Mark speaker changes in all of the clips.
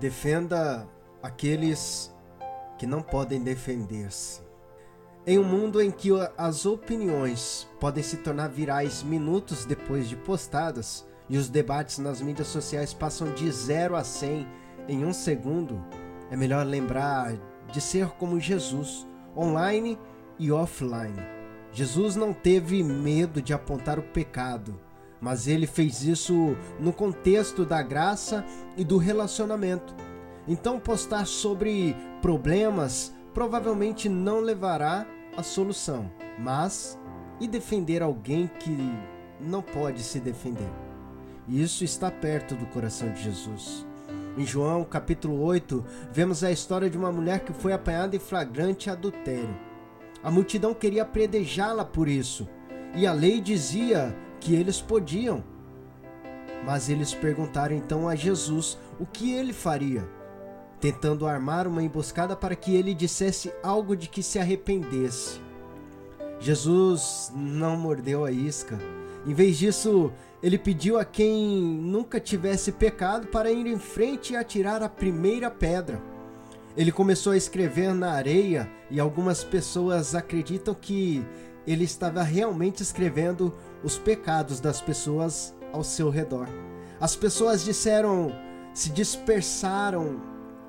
Speaker 1: Defenda aqueles que não podem defender-se. Em um mundo em que as opiniões podem se tornar virais minutos depois de postadas e os debates nas mídias sociais passam de 0 a 100 em um segundo, é melhor lembrar de ser como Jesus, online e offline. Jesus não teve medo de apontar o pecado, mas ele fez isso no contexto da graça e do relacionamento. Então, postar sobre problemas provavelmente não levará à solução, mas e defender alguém que não pode se defender? Isso está perto do coração de Jesus. Em João capítulo 8, vemos a história de uma mulher que foi apanhada em flagrante adultério. A multidão queria predejá-la por isso, e a lei dizia que eles podiam. Mas eles perguntaram então a Jesus o que ele faria, tentando armar uma emboscada para que ele dissesse algo de que se arrependesse. Jesus não mordeu a isca. Em vez disso, ele pediu a quem nunca tivesse pecado para ir em frente e atirar a primeira pedra. Ele começou a escrever na areia e algumas pessoas acreditam que ele estava realmente escrevendo os pecados das pessoas ao seu redor. As pessoas disseram, se dispersaram,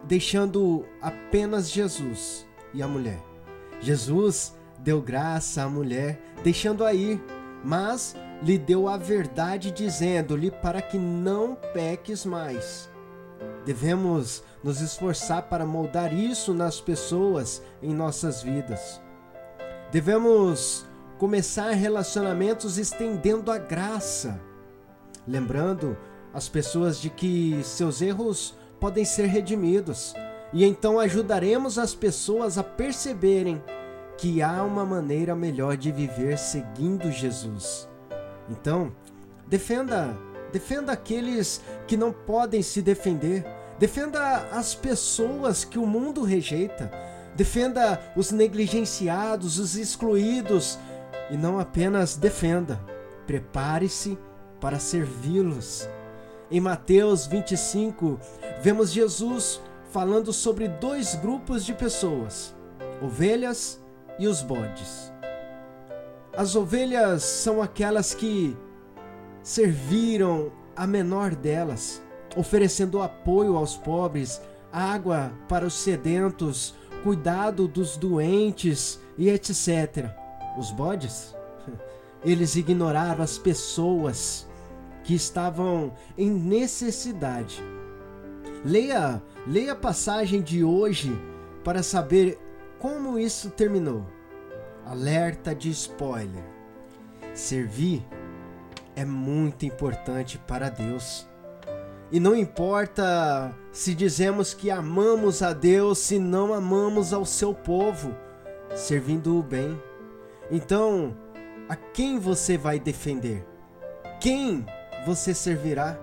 Speaker 1: deixando apenas Jesus e a mulher. Jesus deu graça à mulher, deixando-a ir, mas lhe deu a verdade, dizendo-lhe para que não peques mais. Devemos nos esforçar para moldar isso nas pessoas em nossas vidas. Devemos começar relacionamentos estendendo a graça, lembrando as pessoas de que seus erros podem ser redimidos, e então ajudaremos as pessoas a perceberem que há uma maneira melhor de viver seguindo Jesus. Então, defenda, defenda aqueles que não podem se defender. Defenda as pessoas que o mundo rejeita. Defenda os negligenciados, os excluídos e não apenas defenda. Prepare-se para servi-los. Em Mateus 25, vemos Jesus falando sobre dois grupos de pessoas: ovelhas e os bodes. As ovelhas são aquelas que serviram a menor delas, oferecendo apoio aos pobres, água para os sedentos, cuidado dos doentes e etc. Os bodes? Eles ignoraram as pessoas que estavam em necessidade. Leia, leia a passagem de hoje para saber como isso terminou. Alerta de spoiler. Servir é muito importante para Deus. E não importa se dizemos que amamos a Deus se não amamos ao seu povo, servindo o bem. Então, a quem você vai defender? Quem você servirá?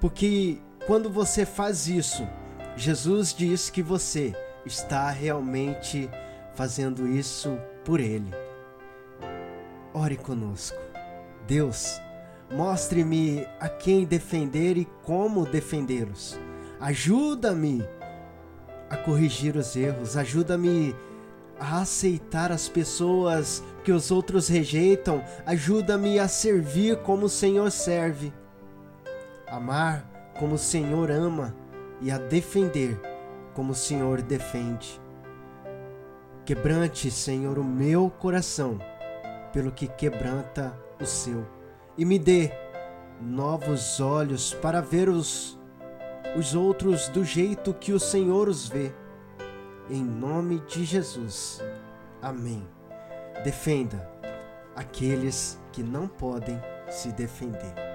Speaker 1: Porque quando você faz isso, Jesus diz que você está realmente fazendo isso por Ele. Ore conosco. Deus, mostre-me a quem defender e como defendê-los. Ajuda-me a corrigir os erros, ajuda-me a aceitar as pessoas que os outros rejeitam, ajuda-me a servir como o Senhor serve, amar como o Senhor ama e a defender como o Senhor defende. Quebrante, Senhor, o meu coração pelo que quebranta o seu, e me dê novos olhos para ver os, os outros do jeito que o Senhor os vê. Em nome de Jesus. Amém. Defenda aqueles que não podem se defender.